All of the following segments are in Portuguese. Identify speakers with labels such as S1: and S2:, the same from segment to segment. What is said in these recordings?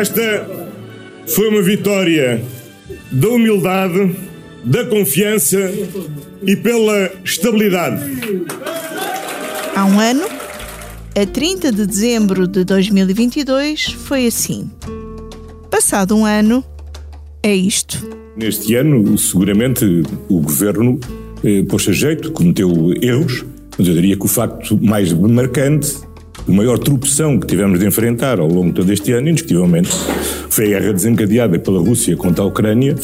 S1: Esta foi uma vitória da humildade, da confiança e pela estabilidade.
S2: Há um ano, a 30 de dezembro de 2022, foi assim. Passado um ano, é isto.
S1: Neste ano, seguramente, o governo eh, pôs a jeito, cometeu erros, mas eu diria que o facto mais marcante, a maior tropeção que tivemos de enfrentar ao longo de todo este ano, indiscutivelmente, foi a guerra desencadeada pela Rússia contra a Ucrânia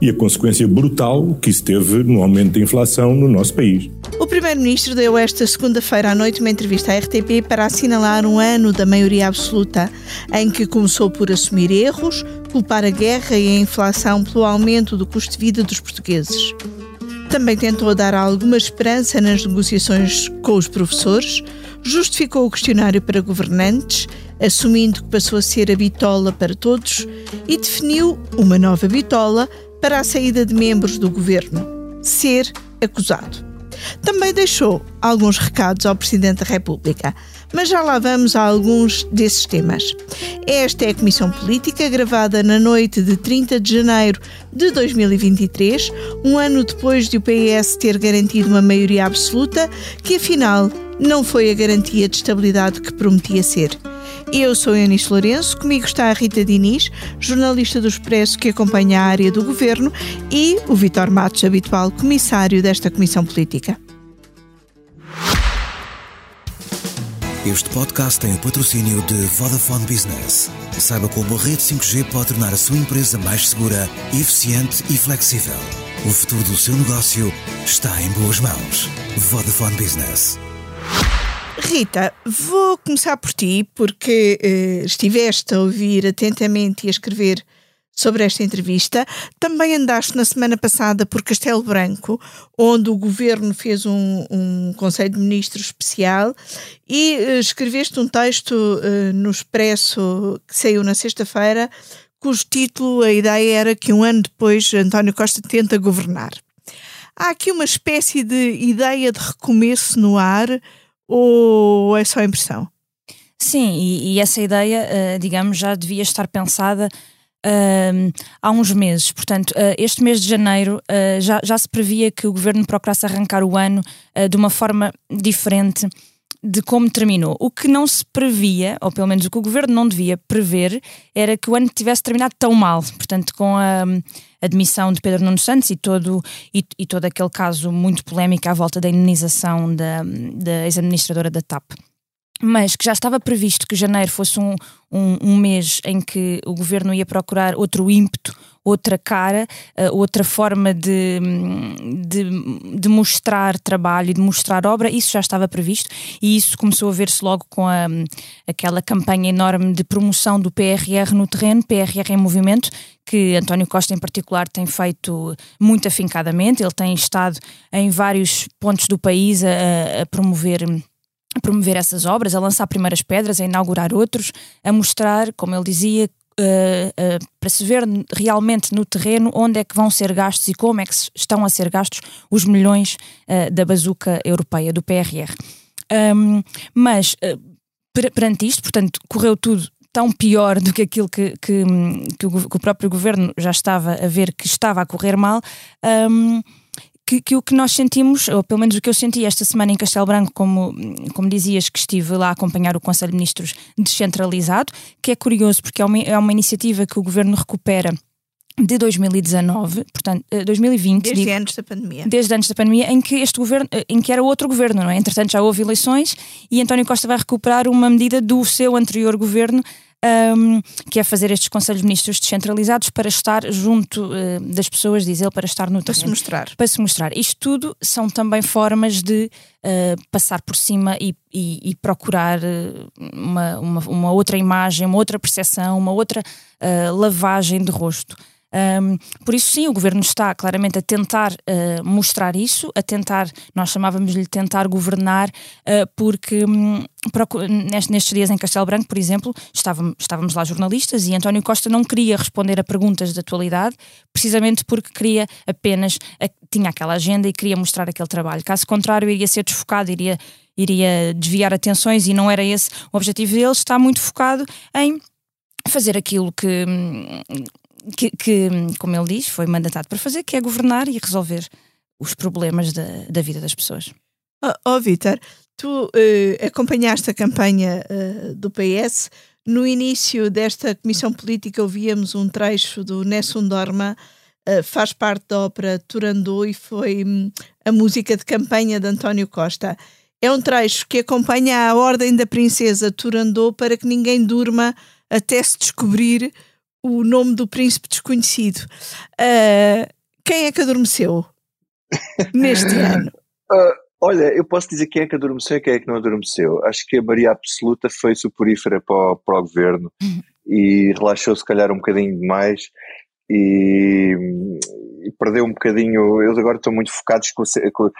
S1: e a consequência brutal que isso teve no aumento da inflação no nosso país.
S2: O Primeiro-Ministro deu esta segunda-feira à noite uma entrevista à RTP para assinalar um ano da maioria absoluta, em que começou por assumir erros, culpar a guerra e a inflação pelo aumento do custo de vida dos portugueses. Também tentou dar alguma esperança nas negociações com os professores, justificou o questionário para governantes, assumindo que passou a ser a bitola para todos, e definiu uma nova bitola para a saída de membros do governo: ser acusado. Também deixou alguns recados ao Presidente da República, mas já lá vamos a alguns desses temas. Esta é a Comissão Política, gravada na noite de 30 de janeiro de 2023, um ano depois de o PS ter garantido uma maioria absoluta, que afinal não foi a garantia de estabilidade que prometia ser. Eu sou Eunice Lourenço, comigo está a Rita Diniz, jornalista do Expresso que acompanha a área do governo, e o Vitor Matos, habitual comissário desta Comissão Política.
S3: Este podcast tem o patrocínio de Vodafone Business. Saiba como a rede 5G pode tornar a sua empresa mais segura, eficiente e flexível. O futuro do seu negócio está em boas mãos. Vodafone Business.
S2: Rita, vou começar por ti, porque eh, estiveste a ouvir atentamente e a escrever sobre esta entrevista. Também andaste na semana passada por Castelo Branco, onde o governo fez um, um Conselho de Ministros especial e eh, escreveste um texto eh, no Expresso que saiu na sexta-feira, cujo título, a ideia era que um ano depois António Costa tenta governar. Há aqui uma espécie de ideia de recomeço no ar ou é só impressão?
S4: Sim, e, e essa ideia, uh, digamos, já devia estar pensada uh, há uns meses. Portanto, uh, este mês de janeiro já, já se previa que o governo procurasse arrancar o ano de uma forma diferente de como terminou. O que não se previa, ou pelo menos o que o governo não devia prever, era que o ano tivesse terminado tão mal. Portanto, com a admissão de Pedro Nuno Santos e todo, e, e todo aquele caso muito polémico à volta da indenização da, da ex-administradora da TAP mas que já estava previsto que janeiro fosse um, um, um, mês em que o governo ia procurar outro ímpeto, outra cara, uh, outra forma de, de, de, mostrar trabalho e de mostrar obra, isso já estava previsto e isso começou a ver-se logo com a, aquela campanha enorme de promoção do PRR no terreno, PRR em movimento, que António Costa em particular tem feito muito afincadamente, ele tem estado em vários pontos do país a, a promover a promover essas obras, a lançar primeiras pedras, a inaugurar outros, a mostrar, como ele dizia, Uh, uh, para se ver realmente no terreno onde é que vão ser gastos e como é que estão a ser gastos os milhões uh, da bazuca europeia, do PRR. Um, mas perante isto, portanto, correu tudo tão pior do que aquilo que, que, que, o, que o, próprio governo já estava a ver que estava a correr mal. Um, que, que, o que nós sentimos, ou pelo menos o que eu senti esta semana em Castelo Branco, como, como dizias que estive lá a acompanhar o Conselho de Ministros descentralizado, que é curioso porque é uma, é uma iniciativa que o Governo recupera de 2019, portanto, 2020.
S2: Eh, desde antes da pandemia.
S4: Desde antes da pandemia, em que este governo, eh, em que era outro governo, não é? Entretanto, já houve eleições e António Costa vai recuperar uma medida do seu anterior governo um, que é fazer estes Conselhos de Ministros descentralizados para estar junto uh, das pessoas, diz ele, para estar no
S2: terreno. Para se mostrar.
S4: Para se mostrar. Isto tudo são também formas de uh, passar por cima e, e, e procurar uh, uma, uma, uma, outra imagem, uma outra percepção, uma outra lavagem de rosto. Um, por isso, sim, o governo está claramente a tentar uh, mostrar isso, a tentar, nós chamávamos-lhe tentar governar, uh, porque um, nestes dias em Castelo Branco, por exemplo, estávamos, estávamos lá jornalistas e António Costa não queria responder a perguntas de atualidade, precisamente porque queria apenas, a, tinha aquela agenda e queria mostrar aquele trabalho. Caso contrário, iria ser desfocado, iria, iria desviar atenções e não era esse o objetivo dele, está muito focado em fazer aquilo que, que, que, como ele diz, foi mandatado para fazer, que é governar e resolver os problemas da, da vida das pessoas.
S2: Ó oh, oh, Vítor, tu uh, acompanhaste a campanha uh, do PS. No início desta comissão política ouvíamos um trecho do Nessun Dorma, uh, faz parte da ópera Turandot e foi um, a música de campanha de António Costa. É um trecho que acompanha a ordem da princesa Turandot para que ninguém durma até se descobrir o nome do príncipe desconhecido. quem é que adormeceu neste ano?
S5: Olha, eu posso dizer quem é que adormeceu e quem é que não adormeceu. Acho que a Maria Absoluta foi suporífera para o, para o governo uhum. e relaxou se calhar um bocadinho demais e, e, perdeu um bocadinho. Eles agora estão muito focados com, com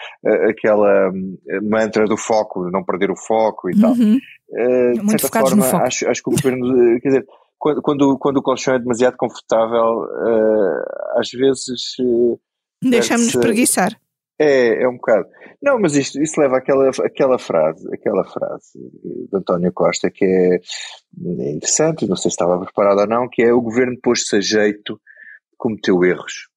S5: aquela hum, mantra do foco, não perder o foco e tal.
S4: Uhum. Uh, de certa forma,
S5: acho, acho que o governo, quer dizer, quando, quando, quando o colchão é demasiado confortável, uh, às vezes. Uh,
S2: Deixamos-nos preguiçar.
S5: É, é um bocado. Não, mas isto, isso leva àquela, àquela frase, aquela frase de António Costa que é interessante, não sei se estava preparado ou não, que é o governo pôs-se a jeito, cometeu erros.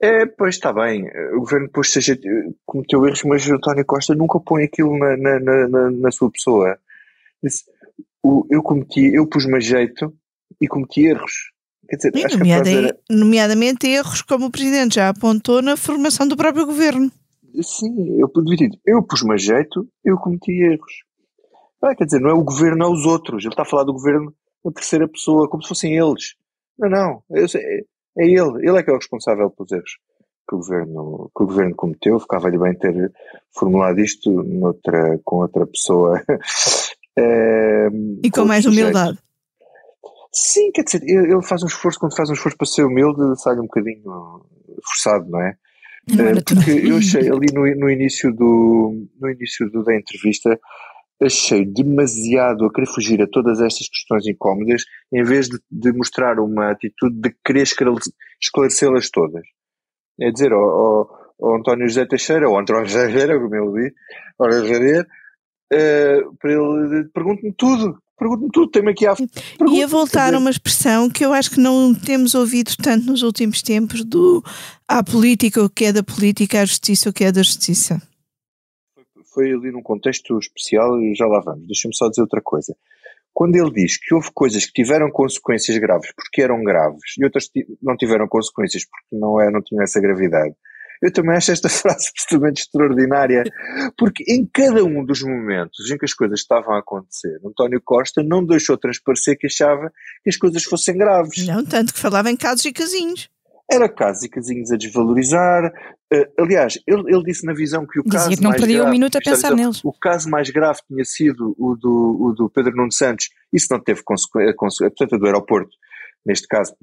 S5: É, pois está bem, o governo pôs-se a jeito, cometeu erros, mas António Costa nunca põe aquilo na, na, na, na sua pessoa. Disse, o, eu cometi, eu pus-me a jeito e cometi erros.
S2: Quer dizer, Sim, nomeada, era... nomeadamente erros, como o Presidente já apontou, na formação do próprio governo.
S5: Sim, eu dizer, eu pus-me a jeito, eu cometi erros. Ah, quer dizer, não é o governo, é os outros. Ele está a falar do governo na terceira pessoa, como se fossem eles. Não, não, é, é ele. Ele é que é o responsável pelos erros que o governo, que o governo cometeu. Ficava-lhe bem ter formulado isto noutra, com outra pessoa.
S2: é, e com, com mais humildade.
S5: Sim, quer dizer, ele faz um esforço, quando faz um esforço para ser humilde, sai um bocadinho forçado, não é? Não é Porque eu achei ali no, no início, do, no início do, da entrevista, achei demasiado a querer fugir a todas estas questões incómodas, em vez de, de mostrar uma atitude de querer esclarecê-las todas. É dizer, ao, ao, ao, António José Teixeira, ou António José Teixeira, como ele diz, uh, para ele, pergunte-me tudo, Pergunto-me tudo, tem-me aqui à
S2: E a voltar a uma expressão que eu acho que não temos ouvido tanto nos últimos tempos do a política, o que é da política, a justiça, o que é da justiça.
S5: Foi ali num contexto especial e já lá vamos. Deixa-me só dizer outra coisa. Quando ele diz que houve coisas que tiveram consequências graves porque eram graves e outras não tiveram consequências porque não, é, não tinham essa gravidade, eu também acho esta frase absolutamente extraordinária, porque em cada um dos momentos em que as coisas estavam a acontecer, António Costa não deixou transparecer que achava que as coisas fossem graves.
S2: Não, tanto que falava em casos e casinhos.
S5: Era casos e casinhos a desvalorizar. Uh, aliás, ele, ele, disse na visão que o Dizia caso.
S4: que não perdia
S5: grave,
S4: um minuto a pensar neles.
S5: O caso mais grave tinha sido o do, o do Pedro Nuno Santos. Isso não teve consequência. Portanto, do aeroporto. Neste caso,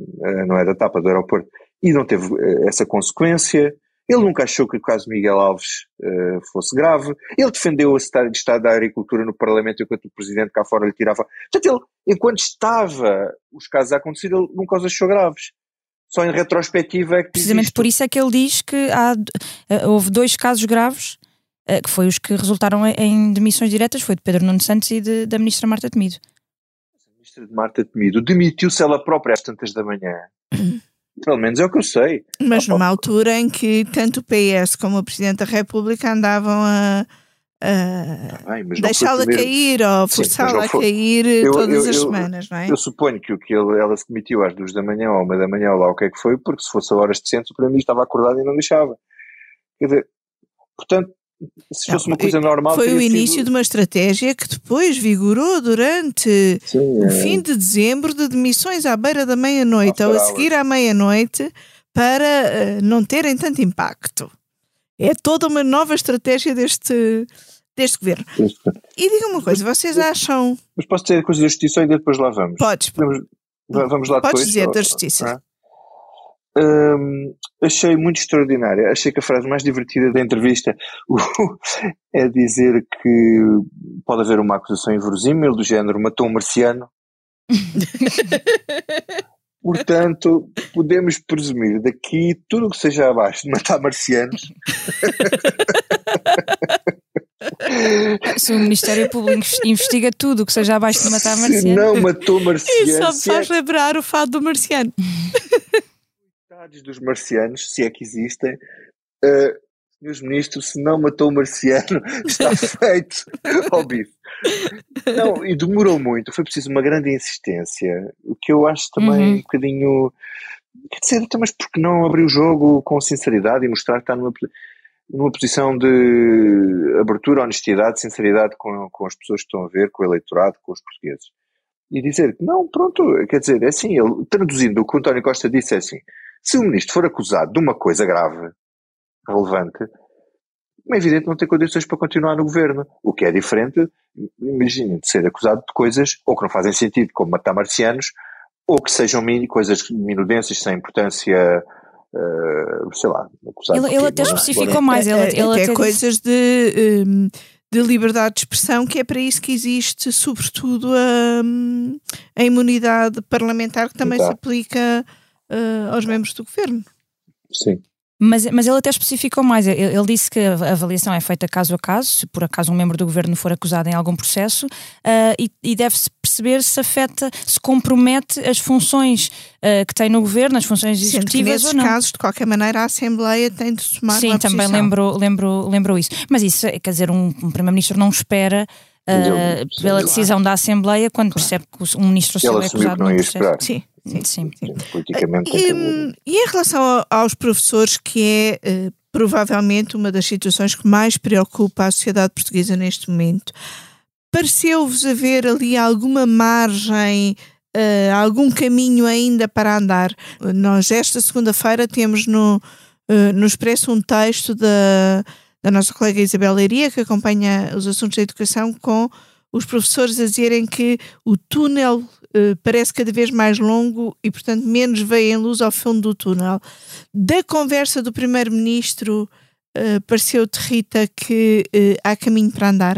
S5: não é da tapa do aeroporto. E não teve essa consequência. Ele nunca achou que o caso Miguel Alves uh, fosse grave. Ele defendeu o estado, estado da agricultura no Parlamento enquanto o Presidente cá fora lhe tirava. Portanto, ele, enquanto estava os casos a acontecer, ele nunca os achou graves. Só em retrospectiva é que.
S4: Precisamente por isso é que ele diz que há, uh, houve dois casos graves, uh, que foi os que resultaram em demissões diretas, foi de Pedro Nuno Santos e de, da Ministra Marta Temido.
S5: A Ministra de Marta Temido demitiu-se ela própria às tantas da manhã. Pelo menos é o que eu sei.
S2: Mas numa altura em que tanto o PS como o Presidente da República andavam a, a deixá-la cair ou forçá-la a cair eu, todas eu, as eu, semanas, não é?
S5: Eu suponho que, que ele, ela se demitiu às duas da manhã ou uma da manhã ou lá o que é que foi, porque se fosse a horas decentes o Primeiro-Ministro estava acordado e não deixava. Quer dizer, portanto, se fosse uma coisa normal.
S2: Foi o início sido... de uma estratégia que depois vigorou durante Sim, o é. fim de dezembro de demissões à beira da meia-noite ou a seguir à meia-noite para uh, não terem tanto impacto. É toda uma nova estratégia deste, deste governo. E diga uma coisa, vocês acham.
S5: Mas posso dizer a coisa da justiça e depois lá vamos?
S2: Podes.
S5: Vamos, vamos lá
S2: Podes
S5: depois.
S2: dizer da justiça.
S5: Hum, achei muito extraordinária. Achei que a frase mais divertida da entrevista é dizer que pode haver uma acusação inverosímil do género matou um marciano. Portanto, podemos presumir daqui tudo o que seja abaixo de matar marcianos
S4: Se o Ministério Público investiga tudo o que seja abaixo de matar marciano.
S5: Se não matou marciano.
S2: Isso só me faz é... lembrar o fado do marciano.
S5: Coitados dos marcianos, se é que existem. Uh, senhores ministros, se não matou o marciano, está feito ao bife. Não, e demorou muito, foi preciso uma grande insistência, o que eu acho também uhum. um bocadinho. Quer dizer, então, mas por que não abrir o jogo com sinceridade e mostrar que está numa, numa posição de abertura, honestidade, sinceridade com, com as pessoas que estão a ver, com o eleitorado, com os portugueses? E dizer que não, pronto, quer dizer, é assim, ele, traduzindo o que o António Costa disse, é assim: se o ministro for acusado de uma coisa grave, relevante, é evidente não tem condições para continuar no governo. O que é diferente, imaginem, de ser acusado de coisas ou que não fazem sentido, como matar marcianos, ou que sejam mini, coisas minudências sem importância. Uh, sei lá,
S4: acusado ele, ele até especificou mais, ele,
S2: ele até, até coisas de, um, de liberdade de expressão, que é para isso que existe, sobretudo, a, hum, a imunidade parlamentar que também Exato. se aplica uh, aos membros do governo.
S5: Sim.
S4: Mas, mas ele até especificou mais. Ele, ele, disse que a avaliação é feita caso a caso, se por acaso um membro do governo for acusado em algum processo, uh, e, e deve-se perceber se afeta, se compromete as funções uh, que tem no governo, as funções executivas
S2: ou não. casos, de qualquer maneira, a Assembleia tem de tomar
S4: Sim,
S2: uma
S4: também lembrou, lembrou, lembrou isso. Mas isso, quer dizer, um, um Primeiro-Ministro não espera. Uh, pela decisão da Assembleia, quando percebe que um ministro seu é acusado num processo.
S2: Sim. Sim,
S4: sim. sim.
S5: Politicamente.
S2: E, e, em relação aos professores, que é uh, provavelmente uma das situações que mais preocupa a sociedade portuguesa neste momento, pareceu-vos haver ali alguma margem, uh, algum caminho ainda para andar? Nós, esta segunda-feira, temos no, uh, no Expresso um texto da, da nossa colega Isabel Leiria, que acompanha os assuntos da educação, com os professores a dizerem que o túnel eh, parece cada vez mais longo e, portanto, menos veio em luz ao fundo do túnel. Da conversa do Primeiro-Ministro, uh, pareceu-te, Rita, que uh, há caminho para andar?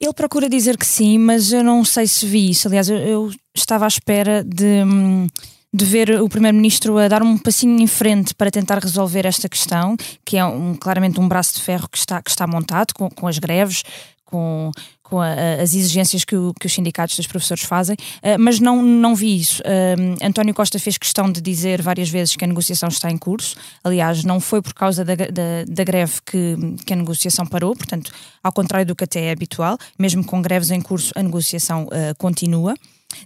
S4: Ele procura dizer que sim, mas eu não sei se vi isso. Aliás, eu, eu estava à espera de. Hum, de ver o Primeiro-Ministro a dar um passinho em frente para tentar resolver esta questão, que é um, claramente um braço de ferro que está, que está montado com, com as greves, com, com a, as exigências que, o, que, os sindicatos dos professores fazem, uh, mas não, não vi isso. Uh, António Costa fez questão de dizer várias vezes que a negociação está em curso. Aliás, não foi por causa da, da, da greve que, que, a negociação parou, portanto, ao contrário do que até é habitual, mesmo com greves em curso, a negociação uh, continua.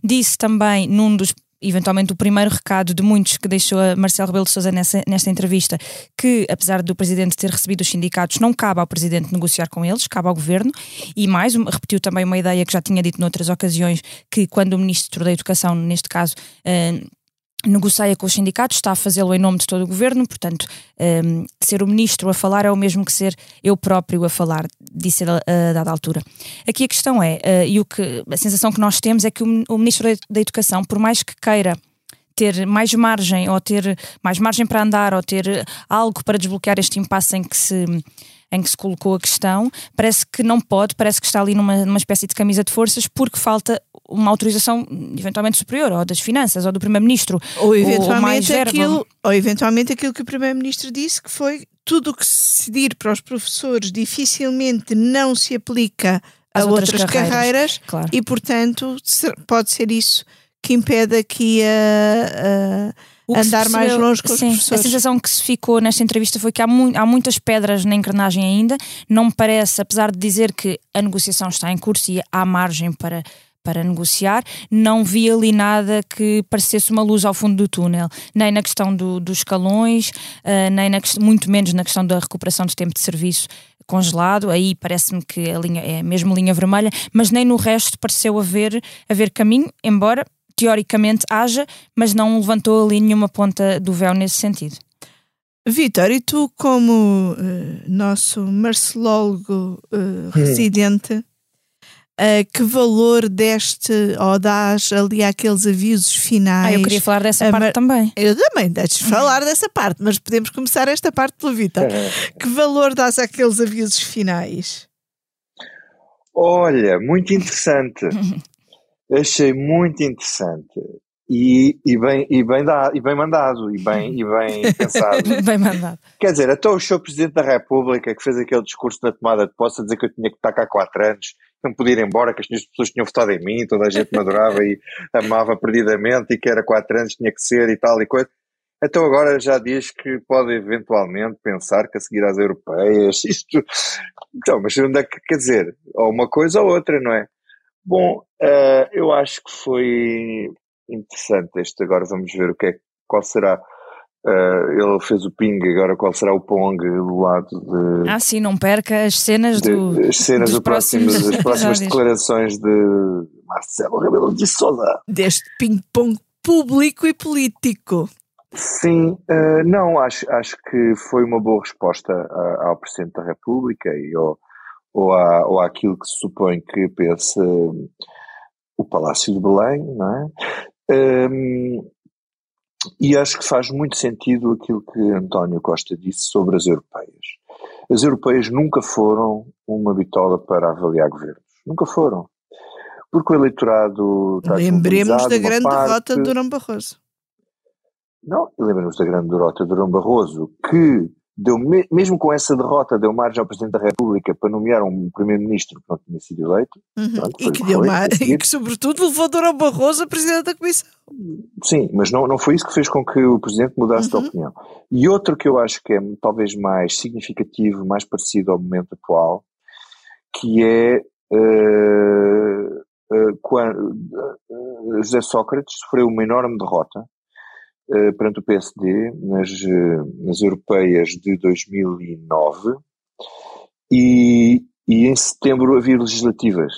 S4: Disse também num dos eventualmente o primeiro recado de muitos que deixou a Marcelo Rebelo de Sousa nessa, nesta entrevista, que apesar do Presidente ter recebido os sindicatos, não cabe ao Presidente negociar com eles, cabe ao Governo, e mais, repetiu também uma ideia que já tinha dito noutras ocasiões, que quando o Ministro da Educação, neste caso, uh, negocia com os sindicatos, está a fazê-lo em nome de todo o governo, portanto, um, ser o ministro a falar é o mesmo que ser eu próprio a falar, disse a, a dada altura. Aqui a questão é, uh, e o que, a sensação que nós temos é que o, o ministro da Educação, por mais que queira ter mais margem ou ter mais margem para andar ou ter algo para desbloquear este impasse em que se em que se colocou a questão, parece que não pode, parece que está ali numa, numa espécie de camisa de forças porque falta uma autorização eventualmente superior, ou das finanças, ou do Primeiro-Ministro,
S2: ou eventualmente ou aquilo, ou eventualmente aquilo que o Primeiro-Ministro disse que foi tudo o que se decidir para os professores dificilmente não se aplica a As outras, outras carreiras, carreiras claro. e portanto pode ser isso que impede aqui a, a andar mais longe com os sim, professores.
S4: A sensação que se ficou nesta entrevista foi que há, mu há muitas pedras na engrenagem ainda. Não me parece, apesar de dizer que a negociação está em curso e há margem para para negociar, não vi ali nada que parecesse uma luz ao fundo do túnel, nem na questão do, dos escalões, uh, nem na, muito menos na questão da recuperação de tempo de serviço congelado, aí parece-me que a linha é mesmo linha vermelha, mas nem no resto pareceu haver, haver caminho, embora teoricamente haja, mas não levantou ali nenhuma ponta do véu nesse sentido.
S2: Vitor, e tu, como uh, nosso marcelólogo uh, residente, uh, que valor deste ou dás ali àqueles avisos finais?
S4: Ah, eu queria falar dessa parte também.
S2: Eu também, deixes falar dessa parte, mas podemos começar esta parte pelo Vitor. que valor dás àqueles avisos finais?
S5: Olha, muito interessante. Achei muito interessante. e, e, bem, e, bem dado, e bem mandado, e bem, e bem pensado.
S4: bem mandado.
S5: Quer dizer, até o seu Presidente da República que fez aquele discurso na tomada de posse a dizer que eu tinha que estar cá há quatro anos, que não podia ir embora, que as pessoas tinham votado em mim, toda a gente me adorava e amava perdidamente e que era quatro anos tinha que ser e tal e coisa. Então agora já diz que pode eventualmente pensar que a seguir às europeias, isto. Então, mas onde é que quer dizer? Ou uma coisa ou outra, não é? Bom, uh, eu acho que foi interessante este. Agora vamos ver o que é, qual será. Uh, ele fez o ping, agora qual será o pong do lado de.
S4: Ah, sim, não perca as cenas de, do.
S5: As cenas do próximo, as próximas declarações de Marcelo Rebelo de Souza.
S2: Deste ping-pong público e político.
S5: Sim, uh, não, acho, acho que foi uma boa resposta ao Presidente da República e ao, ou, à, ou àquilo que se supõe que pense o Palácio de Belém, não é? Um, e acho que faz muito sentido aquilo que António Costa disse sobre as europeias. As europeias nunca foram uma bitola para avaliar governos. Nunca foram. Porque o eleitorado.
S2: Lembremos da grande parte... derrota de Durão Barroso.
S5: Não, lembremos da grande derrota de Durão Barroso, que deu, mesmo com essa derrota, deu margem ao Presidente da República para nomear um Primeiro-Ministro que não tinha sido eleito.
S2: Uhum. Pronto, e, que deu mar... e que, sobretudo, levou Durão Barroso a Presidente da Comissão.
S5: Sim, mas não, não foi isso que fez com que o Presidente mudasse uhum. de opinião. E outro que eu acho que é talvez mais significativo, mais parecido ao momento atual, que é uh, uh, quando uh, José Sócrates sofreu uma enorme derrota perante o PSD nas, uh, nas europeias de 2009 e, e em setembro havia legislativas.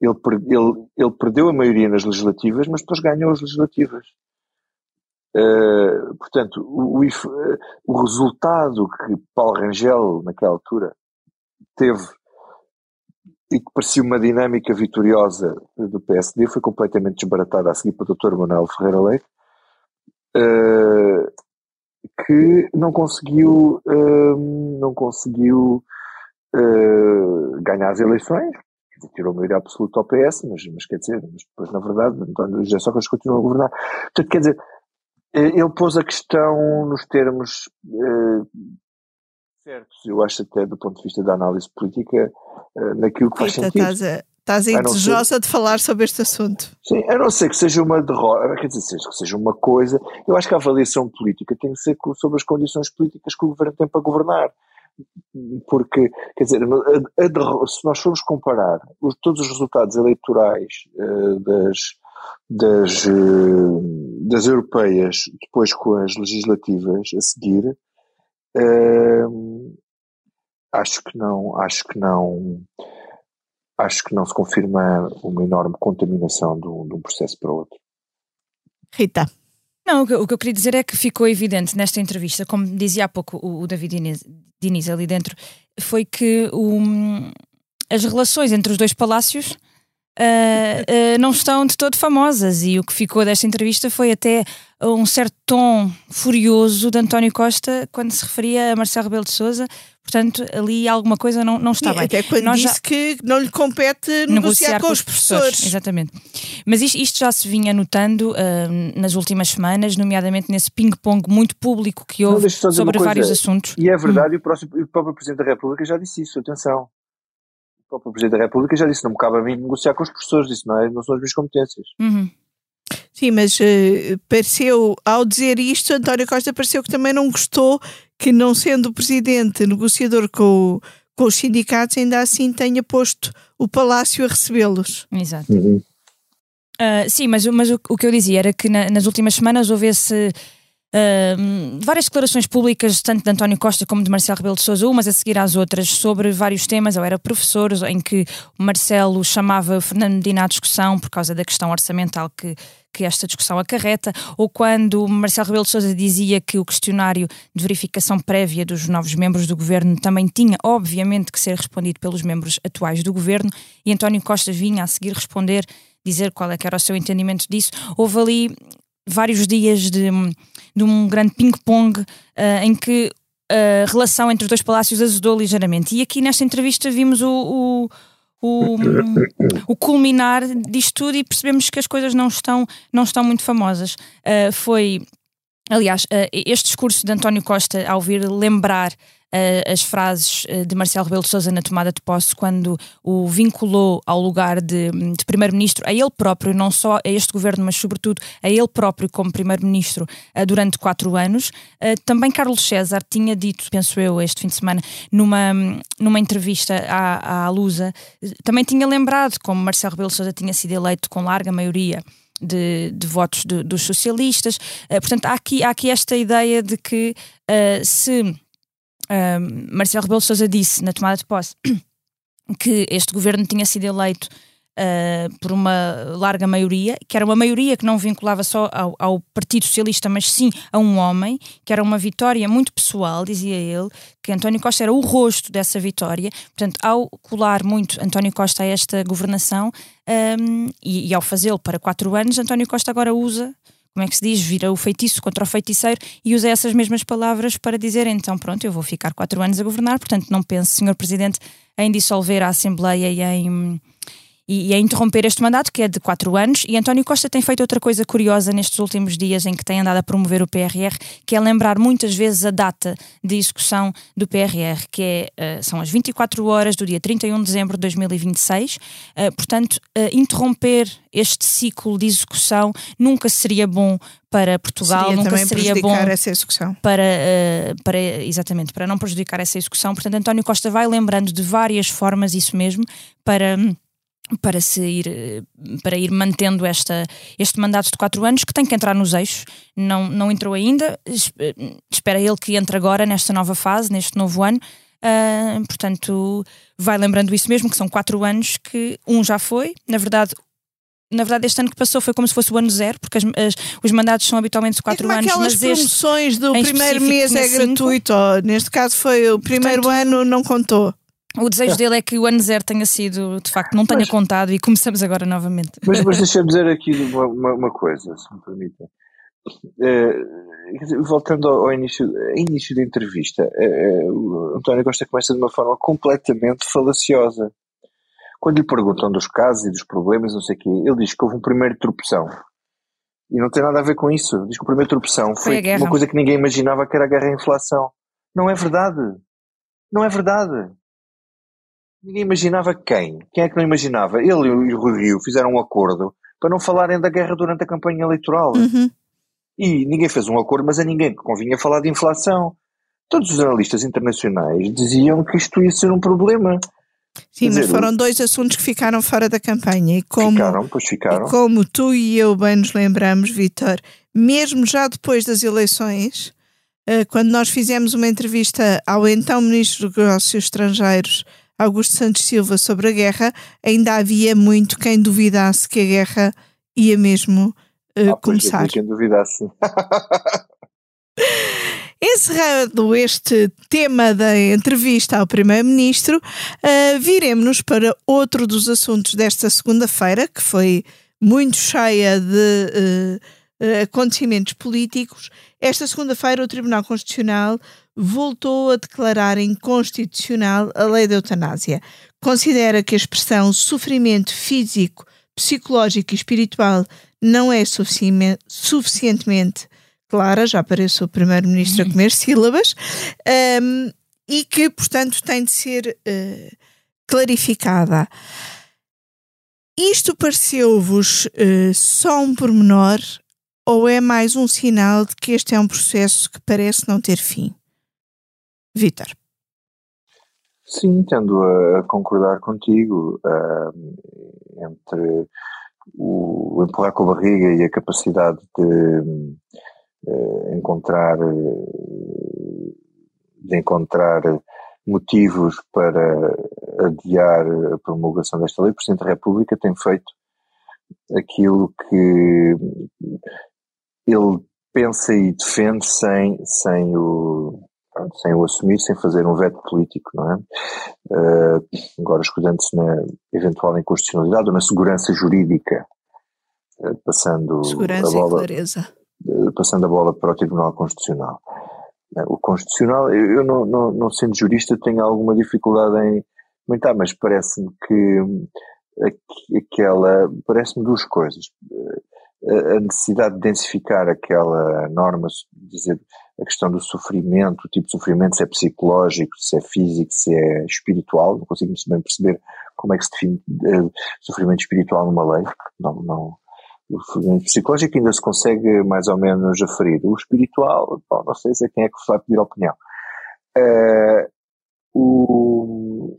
S5: Ele, ele, ele perdeu a maioria nas legislativas, mas depois ganhou as legislativas. Uh, portanto, o, o, o, resultado que Paulo Rangel, naquela altura, teve e que parecia uma dinâmica vitoriosa do PSD foi completamente desbaratado a seguir para o Dr. Manuel Ferreira Leite uh, que não conseguiu, uh, não conseguiu uh, ganhar as eleições, tirou a maioria absoluta ao PS, mas, mas quer dizer, mas depois na verdade António José Sócrates continua a governar. Portanto, quer dizer, ele pôs a questão nos termos certos, eu acho até do ponto de vista da análise política, naquilo que faz sentido.
S2: Estás a, Estás aí desejosa ser... de falar sobre este assunto.
S5: Sim, a não ser que seja uma derrota, quer dizer, que seja uma coisa. Eu acho que a avaliação política tem que ser sobre as condições políticas que o governo tem para governar. Porque, quer dizer, a, a, se nós formos comparar os, todos os resultados eleitorais uh, das, das, uh, das europeias depois com as legislativas a seguir, uh, acho que não, acho que não acho que não se confirma uma enorme contaminação de um, de um processo para o outro.
S2: Rita.
S4: Não, o que, o que, eu queria dizer é que ficou evidente nesta entrevista, como dizia há pouco o, o David Diniz, Diniz, ali dentro, foi que o, as relações entre os dois palácios uh, uh, não estão de todo famosas e o que ficou desta entrevista foi até um certo tom furioso de António Costa quando se referia a Marcelo Rebelo de Sousa. Portanto, ali alguma coisa não, não está
S2: e
S4: bem.
S2: Até quando Nós disse já... que não lhe compete negociar, negociar com, com, os professores. professores.
S4: Exatamente. Mas isto, isto, já se vinha notando uh, nas últimas semanas, nomeadamente nesse ping-pong muito público que houve sobre vários assuntos.
S5: E é verdade, hum. e o, próximo, o próprio Presidente da República já disse isso, atenção o próprio Presidente da República já disse, não me cabe a mim negociar com os professores, disse, não, é, não são as minhas competências.
S4: Uhum.
S2: Sim, mas uh, pareceu, ao dizer isto, António Costa pareceu que também não gostou que, não sendo o Presidente negociador com, com os sindicatos, ainda assim tenha posto o Palácio a recebê-los.
S4: Exato. Uhum. Uh, sim, mas, mas o, o, que eu dizia era que na, nas últimas semanas houve esse Várias declarações públicas, tanto de António Costa como de Marcelo Rebelo de Sousa, umas a seguir às outras, sobre vários temas. Eu era professor, em que Marcelo chamava Fernando Medina à discussão por causa da questão orçamental que, que esta discussão acarreta, ou quando Marcelo Rebelo de Sousa dizia que o questionário de verificação prévia dos novos membros do governo também tinha, obviamente, que ser respondido pelos membros atuais do governo, e António Costa vinha a seguir responder, dizer qual é que era o seu entendimento disso. Houve ali vários dias de, de um grande ping-pong uh, em que a relação entre os dois palácios azedou ligeiramente. E aqui nesta entrevista vimos o, o, o, o culminar disto tudo e percebemos que as coisas não estão, não estão muito famosas. Uh, foi, aliás, uh, este discurso de António Costa, ao vir lembrar uh, as frases uh, de Marcelo Rebelo de Sousa na tomada de posse, quando o vinculou ao lugar de, de primeiro-ministro, a ele próprio, não só a este governo, mas sobretudo a ele próprio como primeiro-ministro durante quatro anos. também Carlos César tinha dito, penso eu, este fim de semana, numa, numa entrevista à, à Lusa, também tinha lembrado como Marcelo Rebelo de Sousa tinha sido eleito com larga maioria de, de, votos de, dos socialistas. Uh, portanto, há aqui, há aqui esta ideia de que uh, se uh, Marcelo Rebelo Sousa disse na tomada de posse que este governo tinha sido eleito uh, por uma larga maioria, que era uma maioria que não vinculava só ao, ao, Partido Socialista, mas sim a um homem, que era uma vitória muito pessoal, dizia ele, que António Costa era o rosto dessa vitória. Portanto, ao colar muito António Costa a esta governação um, e, e ao fazê-lo para quatro anos, António Costa agora usa como é que se diz, vira o feitiço contra o feiticeiro e usa essas mesmas palavras para dizer então pronto, eu vou ficar quatro anos a governar, portanto não pense, senhor Presidente, em dissolver a Assembleia e em e, e a interromper este mandato, que é de quatro anos. E António Costa tem feito outra coisa curiosa nestes últimos dias em que tem andado a promover o PRR, que é lembrar muitas vezes a data de execução do PRR, que é, uh, são as 24 horas do dia 31 de dezembro de 2026. Uh, eh, portanto, uh, interromper este ciclo de execução nunca seria bom para Portugal,
S2: seria
S4: nunca seria bom
S2: essa execução.
S4: para, uh, para exatamente para não prejudicar essa execução. Portanto, António Costa vai lembrando de várias formas isso mesmo para para se ir para ir mantendo esta, este mandato de quatro anos que tem que entrar nos eixos não, não entrou ainda espera ele que entre agora nesta nova fase neste novo ano uh, portanto vai lembrando isso mesmo que são quatro anos que um já foi na verdade na verdade, este ano que passou foi como se fosse o ano zero, porque as, as, os mandatos são habitualmente quatro
S2: é
S4: anos.
S2: Mas promoções do primeiro mês é gratuito. neste caso foi o primeiro Portanto, ano não contou.
S4: O desejo dele é que o ano zero tenha sido, de facto, não tenha mas, contado e começamos agora novamente.
S5: Mas, mas deixa-me dizer aqui uma, uma, uma, coisa, se me permitem. É, voltando ao, início, ao início da entrevista, é, o António Costa começa de uma forma completamente falaciosa. Quando lhe perguntam dos casos e dos problemas, não sei o quê, ele diz que houve um primeiro tropeção. E não tem nada a ver com isso. Diz que o primeiro tropeção foi, foi uma coisa que ninguém imaginava que era a guerra a inflação. Não é verdade. Não é verdade. Ninguém imaginava quem? Quem é que não imaginava? Ele e o Rui Rio fizeram um acordo para não falarem da guerra durante a campanha eleitoral.
S2: Uhum.
S5: E ninguém fez um acordo, mas a ninguém que convinha falar de inflação. Todos os analistas internacionais diziam que isto ia ser um problema.
S2: Sim, dizer, mas foram dois assuntos que ficaram fora da campanha. E como,
S5: ficaram, pois ficaram.
S2: Como tu e eu bem nos lembramos, Vitor, mesmo já depois das eleições, eh, quando nós fizemos uma entrevista ao então Ministro dos Negócios Estrangeiros, Augusto Santos Silva sobre a guerra, ainda havia muito quem duvidasse que a guerra ia mesmo uh, ah, começar.
S5: Quem duvidasse.
S2: Encerrado este tema da entrevista ao Primeiro-Ministro, uh, viremos-nos para outro dos assuntos desta segunda-feira, que foi muito cheia de uh, acontecimentos políticos. Esta segunda-feira, o Tribunal Constitucional voltou a declarar inconstitucional a lei da eutanásia. Considera que a expressão sofrimento físico, psicológico e espiritual não é suficientemente clara, já aparece o primeiro-ministro a comer sílabas, um, e que, portanto, tem de ser uh, clarificada. Isto pareceu-vos uh, só um pormenor ou é mais um sinal de que este é um processo que parece não ter fim? Vitor.
S5: Sim, tendo a concordar contigo uh, entre o, empurrar com a barriga e a capacidade de uh, encontrar de encontrar motivos para adiar a promulgação desta lei, o Presidente da República tem feito aquilo que ele pensa e defende sem, sem o sem o assumir, sem fazer um veto político, não é? Uh, agora escudando-se na eventual inconstitucionalidade ou na segurança jurídica, uh, passando
S2: segurança a bola,
S5: uh, passando a bola para o Tribunal Constitucional. o Constitucional, eu, eu não, não, não, sendo jurista, tenho alguma dificuldade em, comentar, mas parece-me que aquela, parece-me duas coisas. A necessidade de densificar aquela norma, dizer a questão do sofrimento, o tipo de sofrimento, se é psicológico, se é físico, se é espiritual, não consigo muito bem perceber como é que se define uh, sofrimento espiritual numa lei, não, não, o sofrimento psicológico ainda se consegue mais ou menos aferir, o espiritual, bom, não sei se é quem é que vai pedir opinião. Uh, o,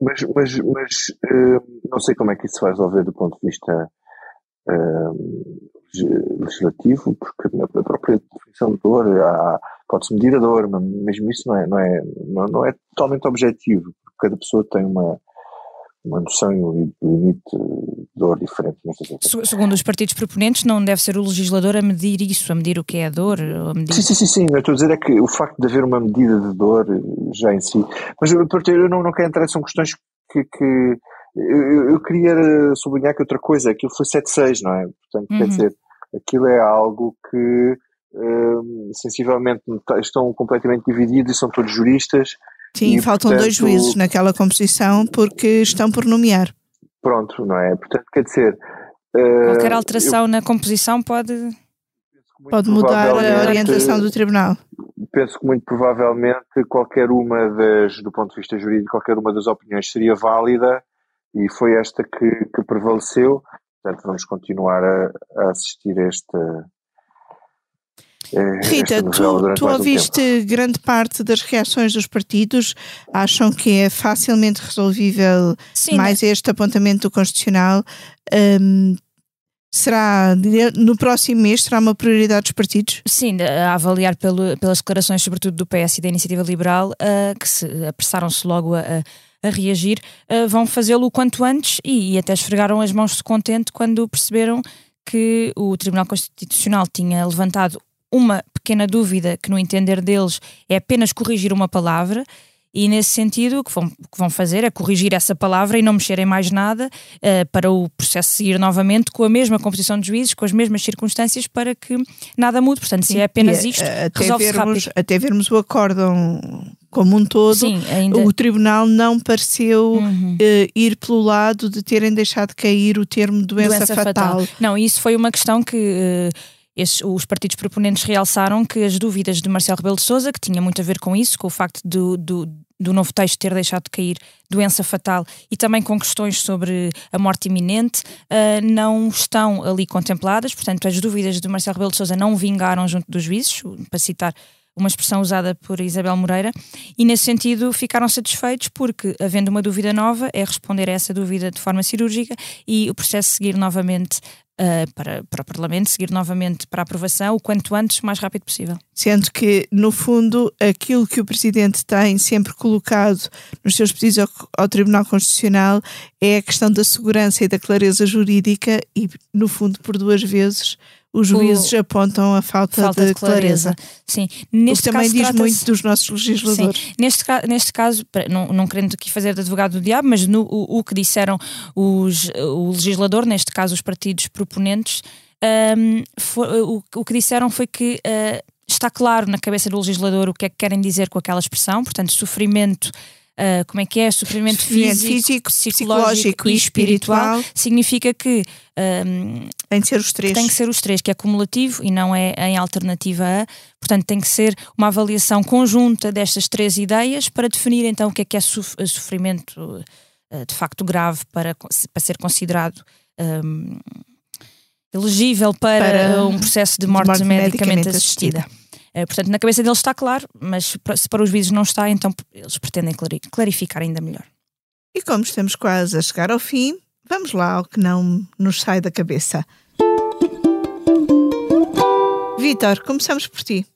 S5: mas, mas, mas uh, não sei como é que isso se vai resolver do ponto de vista legislativo, porque na própria definição de dor pode-se medir a dor, mas mesmo isso não é, não, é, não, não é totalmente objetivo, porque cada pessoa tem uma, uma noção e um limite de dor diferente.
S4: Segundo os partidos proponentes, não deve ser o legislador a medir isso, a medir o que é a dor? A medir...
S5: Sim, sim, sim, sim. Eu estou a dizer é que o facto de haver uma medida de dor já em si. Mas eu, eu não, não quero entrar, são questões que. que eu, eu, queria sublinhar que outra coisa, aquilo foi 7-6, não é? Portanto, uhum. quer dizer, aquilo é algo que um, sensivelmente estão completamente divididos e são todos juristas
S2: Sim, e, faltam portanto, dois juízes naquela composição porque estão por nomear.
S5: Pronto, não é? Portanto, quer dizer.
S4: Qualquer uh, alteração eu, na composição pode.
S2: Pode mudar a orientação do tribunal.
S5: Penso que muito provavelmente qualquer uma das, do ponto de vista jurídico, qualquer uma das opiniões seria válida e foi esta que, que prevaleceu. Portanto, vamos continuar a, a assistir a esta,
S2: é, Rita, tu, tu ouviste grande parte das reações dos partidos, acham que é facilmente resolvível Sim, mais né? este apontamento do Constitucional. Um, será no próximo mês será uma prioridade dos partidos?
S4: Sim, a avaliar pelo, pelas declarações, sobretudo do PS e da Iniciativa Liberal, uh, que se apressaram-se logo a, a reagir, uh, vão fazê-lo o quanto antes e, e, até esfregaram as mãos de contente quando perceberam que o Tribunal Constitucional tinha levantado uma pequena dúvida que, no entender deles, é apenas corrigir uma palavra. E nesse sentido, o que vão, que vão fazer é corrigir essa palavra e não mexerem mais nada uh, para o processo seguir novamente com a mesma composição de juízes, com as mesmas circunstâncias, para que nada mude. Portanto, se é apenas isto, resolve-se rápido.
S2: Até vermos o acórdão como um todo, Sim, ainda... o Tribunal não pareceu uhum. uh, ir pelo lado de terem deixado cair o termo doença, doença fatal. fatal.
S4: Não, isso foi uma questão que. Uh, esses, os partidos proponentes realçaram que as dúvidas de Marcelo Rebelo de Sousa, que tinha muito a ver com isso, com o facto do, do, do novo texto ter deixado de cair doença fatal e também com questões sobre a morte iminente, uh, não estão ali contempladas. Portanto, as dúvidas de Marcelo Rebelo de Sousa não vingaram junto dos juízes, para citar uma expressão usada por Isabel Moreira, e nesse sentido ficaram satisfeitos porque, havendo uma dúvida nova, é responder a essa dúvida de forma cirúrgica e o processo seguir novamente uh, para, para o Parlamento, seguir novamente para a aprovação o quanto antes, o mais rápido possível.
S2: Sendo que, no fundo, aquilo que o Presidente tem sempre colocado nos seus pedidos ao, ao Tribunal Constitucional é a questão da segurança e da clareza jurídica e, no fundo, por duas vezes os juízes o... apontam a falta, falta de, de, clareza. clareza.
S4: Sim.
S2: Neste o que também diz muito dos nossos legisladores.
S4: Sim. Neste, neste caso, não, não querendo aqui fazer de advogado do diabo, mas no, o, o que disseram os, o legislador, neste caso os partidos proponentes, um, foi, o, o que disseram foi que uh, está claro na cabeça do legislador o que é que querem dizer com aquela expressão, portanto, sofrimento uh, como é que é, sofrimento, sofrimento físico, físico psicológico, e espiritual, significa que um,
S2: tem que ser os três.
S4: Tem que ser os três, que é cumulativo e não é em alternativa a. Portanto, tem que ser uma avaliação conjunta destas três ideias para definir então o que é que é sofrimento uh, de facto grave para, para ser considerado. Um, elegível para, para, um processo de morte, de morte medicamente, medicamente assistida. assistida. Eh, portanto, na cabeça deles está claro, mas se para os juízes não está, então eles pretendem clarificar ainda melhor.
S2: E como estamos quase a chegar ao fim, vamos lá ao que não nos sai da cabeça. Vitor, começamos por ti.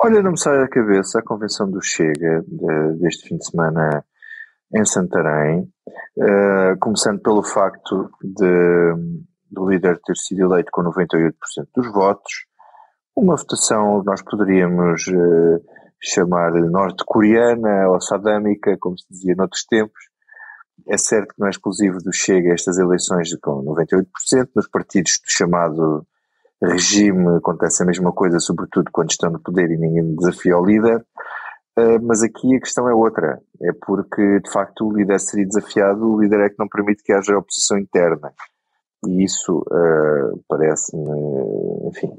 S5: Olha, não me sai da cabeça a convenção do Chega de, deste fim de semana em Santarém, uh, começando pelo facto de, do líder ter sido eleito com 98% dos votos, uma votação nós poderíamos uh, chamar norte-coreana ou sadâmica, como se dizia noutros tempos. É certo que não é exclusivo do Chega estas eleições com 98%, nos partidos do chamado regime acontece a mesma coisa, sobretudo quando estão no poder e ninguém desafia o líder. Uh, mas aqui a questão é outra. É porque, de facto, o líder seria desafiado, o líder é que não permite que haja oposição interna. E isso uh, parece-me, enfim,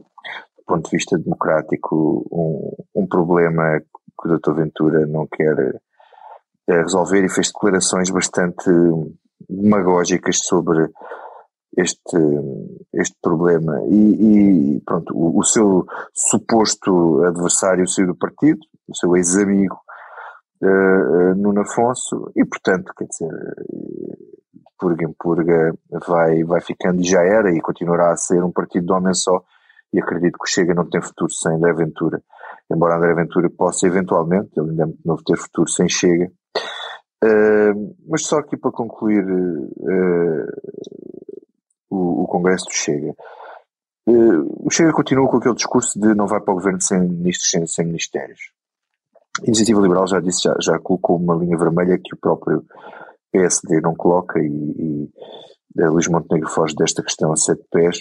S5: ponto de vista democrático, um, um problema que o Dr. Ventura não quer uh, resolver e fez declarações bastante demagógicas sobre este, este problema. E, e pronto, o, o, seu suposto adversário saiu do partido, o seu ex-amigo uh, Nuno Afonso, e portanto, quer dizer, purga em purga vai, vai ficando e já era e continuará a ser um partido de homem só e acredito que Chega não tem futuro sem André Ventura. Embora André Ventura possa eventualmente, ele ainda é muito novo, ter futuro sem Chega. Uh, mas só aqui para concluir uh, o, o, Congresso do Chega. Uh, o Chega continua com aquele discurso de não vai para o governo sem ministros, sem, sem ministérios. A Iniciativa Liberal já disse, já, já colocou uma linha vermelha que o próprio PSD não coloca e, e Luís Montenegro foge desta questão a sete pés.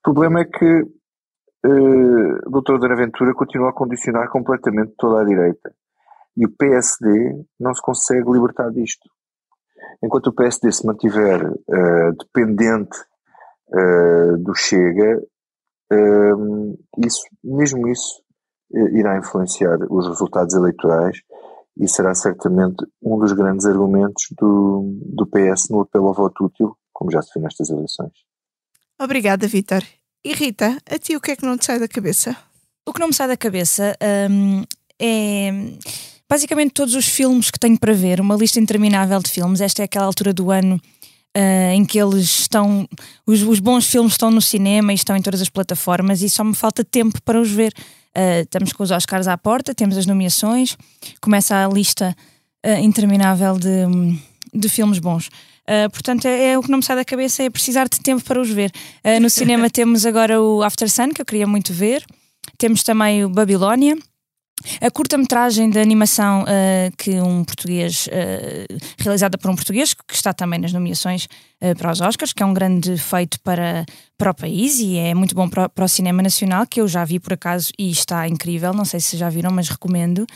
S5: O problema é que uh, o Dr. Ventura continua a condicionar completamente toda a direita. E o PSD não se consegue libertar disto. Enquanto o PSD se mantiver uh, dependente uh, do Chega, isso, mesmo isso irá influenciar os resultados eleitorais e será certamente um dos grandes argumentos do, do PS no apelo ao voto útil, como já se viu nestas eleições.
S2: Obrigada, Vítor. E Rita, a ti o que é que não te sai da cabeça?
S4: O que não me sai da cabeça um, é basicamente todos os filmes que tenho para ver, uma lista interminável de filmes. Esta é aquela altura do ano uh, em que eles estão. Os, os, bons filmes estão no cinema e estão em todas as plataformas e só me falta tempo para os ver. Uh, estamos com os Oscars à porta, temos as nomeações, começa a lista uh, interminável de, de filmes bons. Uh, portanto, é, é, o que não me sai da cabeça é precisar de tempo para os ver. Uh, no cinema temos agora o After Sun, que eu queria muito ver. Temos também o Babilónia. A curta-metragem de animação uh, que um português, uh, realizada por um português, que está também nas nomeações uh, para os Oscars, que é um grande feito para, para o país e é muito bom para, para o cinema nacional, que eu já vi por acaso e está incrível, não sei se já viram, mas recomendo.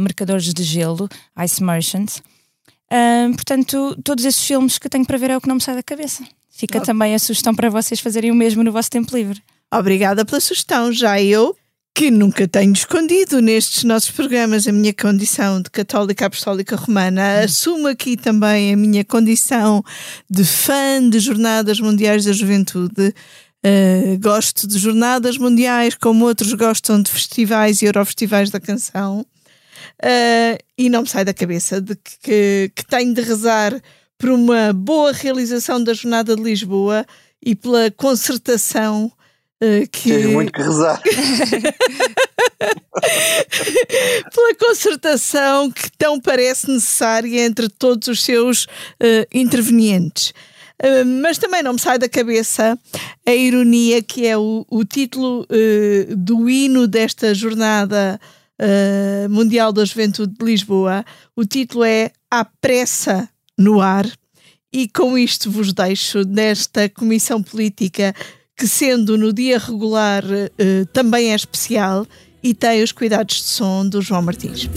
S4: Mercadores de Gelo, Ice Merchants. Portanto, todos esses filmes que tenho para ver é o que não me sai da cabeça. Fica também a sugestão para vocês fazerem o mesmo no vosso tempo livre.
S2: Obrigada pela sugestão. Já eu que nunca tenho escondido nestes nossos programas a minha condição de católica apostólica romana. Assumo aqui também a minha condição de fã de Jornadas Mundiais da Juventude. Uh, gosto de jornadas mundiais, como outros gostam de festivais e eurofestivais da canção. Uh, e não me sai da cabeça de que, que, que tenho de rezar por uma boa realização da Jornada de Lisboa e pela concertação
S5: Uh, que... Tenho muito que rezar.
S2: Pela concertação que tão parece necessária entre todos os seus uh, intervenientes. Uh, mas também não me sai da cabeça a ironia que é o, o título uh, do hino desta jornada mundial da juventude de Lisboa. O título é A Pressa no Ar. E com isto vos deixo nesta comissão política que sendo no dia regular uh, também é especial e tem os cuidados de som do João Martins.